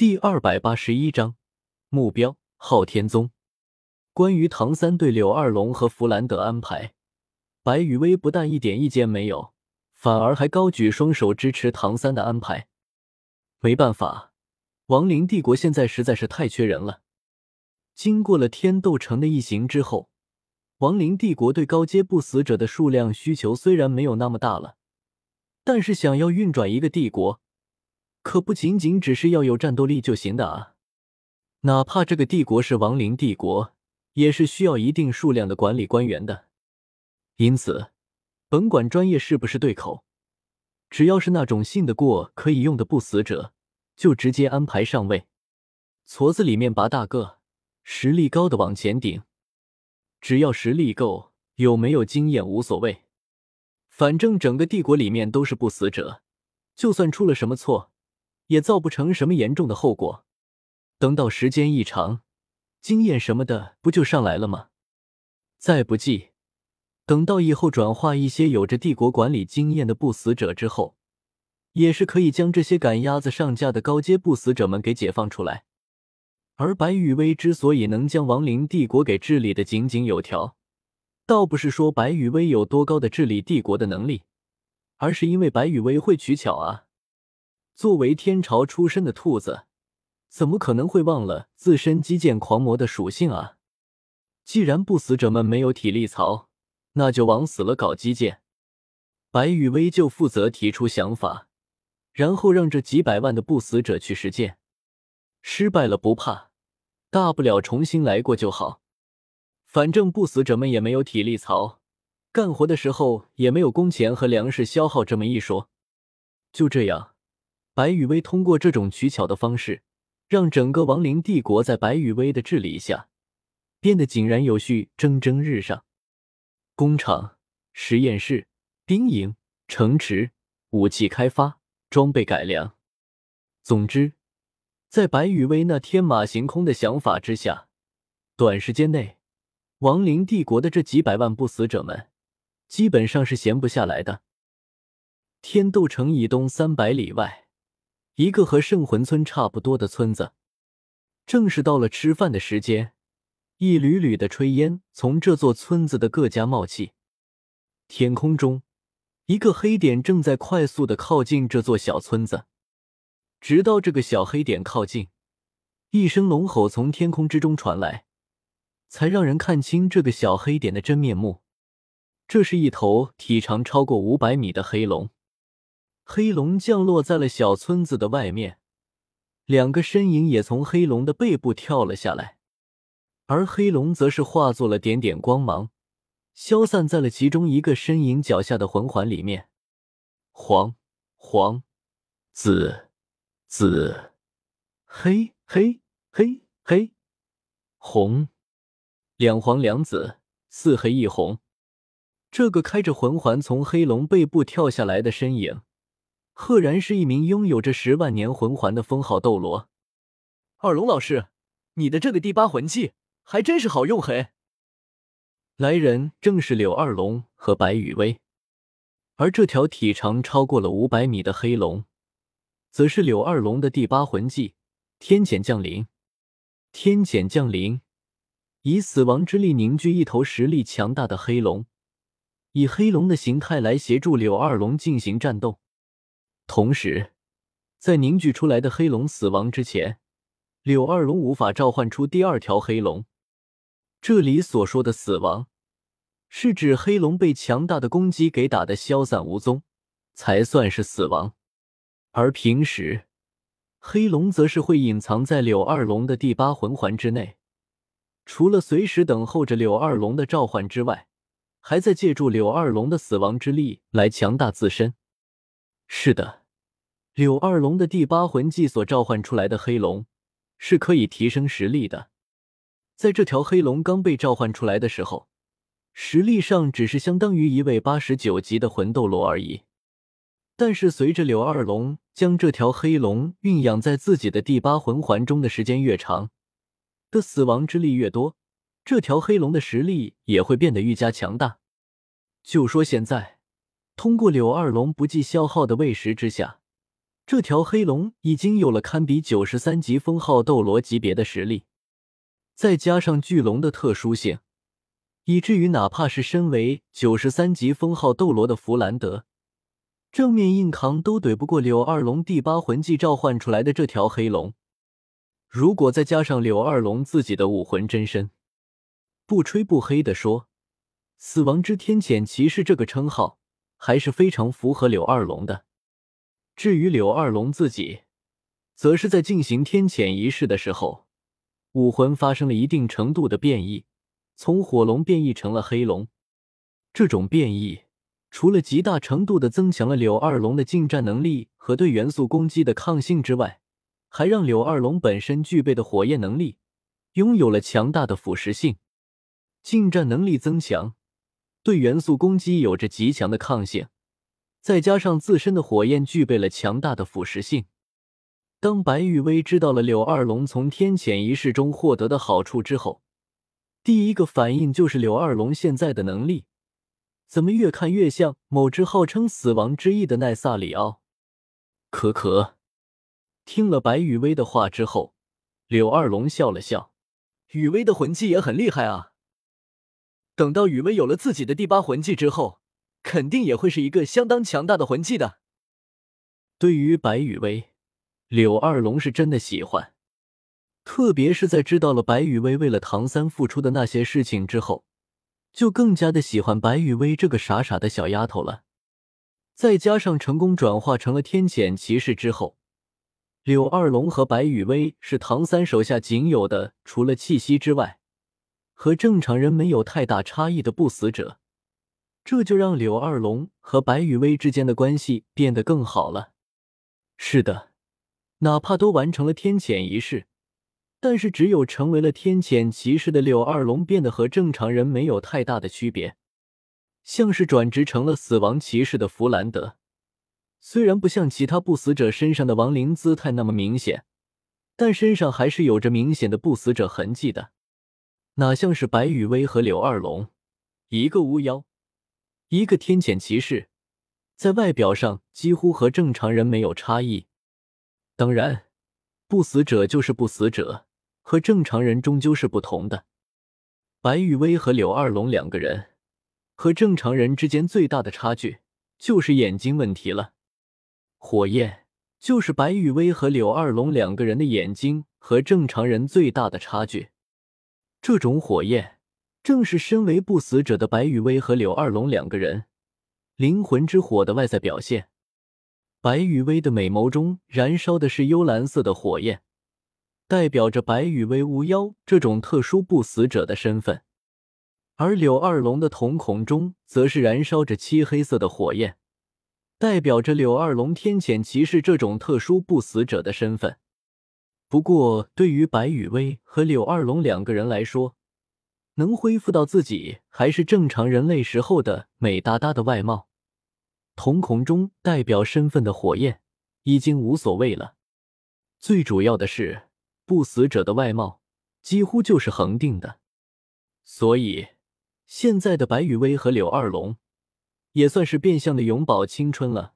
第二百八十一章目标昊天宗。关于唐三对柳二龙和弗兰德安排，白羽薇不但一点意见没有，反而还高举双手支持唐三的安排。没办法，亡灵帝国现在实在是太缺人了。经过了天斗城的一行之后，亡灵帝国对高阶不死者的数量需求虽然没有那么大了，但是想要运转一个帝国，可不仅仅只是要有战斗力就行的啊！哪怕这个帝国是亡灵帝国，也是需要一定数量的管理官员的。因此，甭管专业是不是对口，只要是那种信得过、可以用的不死者，就直接安排上位。矬子里面拔大个，实力高的往前顶。只要实力够，有没有经验无所谓，反正整个帝国里面都是不死者，就算出了什么错，也造不成什么严重的后果。等到时间一长，经验什么的不就上来了吗？再不济，等到以后转化一些有着帝国管理经验的不死者之后，也是可以将这些赶鸭子上架的高阶不死者们给解放出来。而白羽薇之所以能将亡灵帝国给治理的井井有条，倒不是说白羽薇有多高的治理帝国的能力，而是因为白羽薇会取巧啊。作为天朝出身的兔子，怎么可能会忘了自身击剑狂魔的属性啊？既然不死者们没有体力槽，那就往死了搞击剑。白羽薇就负责提出想法，然后让这几百万的不死者去实践，失败了不怕。大不了重新来过就好，反正不死者们也没有体力槽，干活的时候也没有工钱和粮食消耗这么一说。就这样，白羽薇通过这种取巧的方式，让整个亡灵帝国在白羽薇的治理下变得井然有序、蒸蒸日上。工厂、实验室、兵营、城池、武器开发、装备改良，总之。在白羽薇那天马行空的想法之下，短时间内，亡灵帝国的这几百万不死者们基本上是闲不下来的。天斗城以东三百里外，一个和圣魂村差不多的村子，正是到了吃饭的时间，一缕缕的炊烟从这座村子的各家冒起。天空中，一个黑点正在快速的靠近这座小村子。直到这个小黑点靠近，一声龙吼从天空之中传来，才让人看清这个小黑点的真面目。这是一头体长超过五百米的黑龙。黑龙降落在了小村子的外面，两个身影也从黑龙的背部跳了下来，而黑龙则是化作了点点光芒，消散在了其中一个身影脚下的魂环里面。黄、黄、紫。紫、黑、黑、黑、黑、红，两黄两紫，四黑一红。这个开着魂环从黑龙背部跳下来的身影，赫然是一名拥有着十万年魂环的封号斗罗。二龙老师，你的这个第八魂技还真是好用嘿！来人正是柳二龙和白羽薇，而这条体长超过了五百米的黑龙。则是柳二龙的第八魂技“天谴降临”。天谴降临，以死亡之力凝聚一头实力强大的黑龙，以黑龙的形态来协助柳二龙进行战斗。同时，在凝聚出来的黑龙死亡之前，柳二龙无法召唤出第二条黑龙。这里所说的死亡，是指黑龙被强大的攻击给打得消散无踪，才算是死亡。而平时，黑龙则是会隐藏在柳二龙的第八魂环之内，除了随时等候着柳二龙的召唤之外，还在借助柳二龙的死亡之力来强大自身。是的，柳二龙的第八魂技所召唤出来的黑龙是可以提升实力的。在这条黑龙刚被召唤出来的时候，实力上只是相当于一位八十九级的魂斗罗而已。但是，随着柳二龙将这条黑龙蕴养在自己的第八魂环中的时间越长，的死亡之力越多，这条黑龙的实力也会变得愈加强大。就说现在，通过柳二龙不计消耗的喂食之下，这条黑龙已经有了堪比九十三级封号斗罗级别的实力，再加上巨龙的特殊性，以至于哪怕是身为九十三级封号斗罗的弗兰德，正面硬扛都怼不过柳二龙第八魂技召唤出来的这条黑龙。如果再加上柳二龙自己的武魂真身，不吹不黑的说，死亡之天谴骑士这个称号还是非常符合柳二龙的。至于柳二龙自己，则是在进行天谴仪式的时候，武魂发生了一定程度的变异，从火龙变异成了黑龙。这种变异除了极大程度的增强了柳二龙的近战能力和对元素攻击的抗性之外，还让柳二龙本身具备的火焰能力拥有了强大的腐蚀性。近战能力增强，对元素攻击有着极强的抗性，再加上自身的火焰具备了强大的腐蚀性。当白玉薇知道了柳二龙从天谴仪式中获得的好处之后，第一个反应就是柳二龙现在的能力怎么越看越像某只号称死亡之翼的奈萨里奥？可可听了白羽薇的话之后，柳二龙笑了笑：“雨薇的魂技也很厉害啊。”等到雨薇有了自己的第八魂技之后，肯定也会是一个相当强大的魂技的。对于白雨薇，柳二龙是真的喜欢，特别是在知道了白雨薇为了唐三付出的那些事情之后，就更加的喜欢白雨薇这个傻傻的小丫头了。再加上成功转化成了天谴骑士之后，柳二龙和白雨薇是唐三手下仅有的除了气息之外。和正常人没有太大差异的不死者，这就让柳二龙和白羽薇之间的关系变得更好了。是的，哪怕都完成了天谴仪式，但是只有成为了天谴骑士的柳二龙变得和正常人没有太大的区别。像是转职成了死亡骑士的弗兰德，虽然不像其他不死者身上的亡灵姿态那么明显，但身上还是有着明显的不死者痕迹的。哪像是白羽薇和柳二龙，一个巫妖，一个天谴骑士，在外表上几乎和正常人没有差异。当然，不死者就是不死者，和正常人终究是不同的。白玉薇和柳二龙两个人，和正常人之间最大的差距就是眼睛问题了。火焰就是白玉薇和柳二龙两个人的眼睛和正常人最大的差距。这种火焰，正是身为不死者的白羽薇和柳二龙两个人灵魂之火的外在表现。白羽薇的美眸中燃烧的是幽蓝色的火焰，代表着白羽薇巫妖这种特殊不死者的身份；而柳二龙的瞳孔中则是燃烧着漆黑色的火焰，代表着柳二龙天谴骑士这种特殊不死者的身份。不过，对于白羽薇和柳二龙两个人来说，能恢复到自己还是正常人类时候的美哒哒的外貌，瞳孔中代表身份的火焰已经无所谓了。最主要的是，不死者的外貌几乎就是恒定的，所以现在的白羽薇和柳二龙也算是变相的永葆青春了。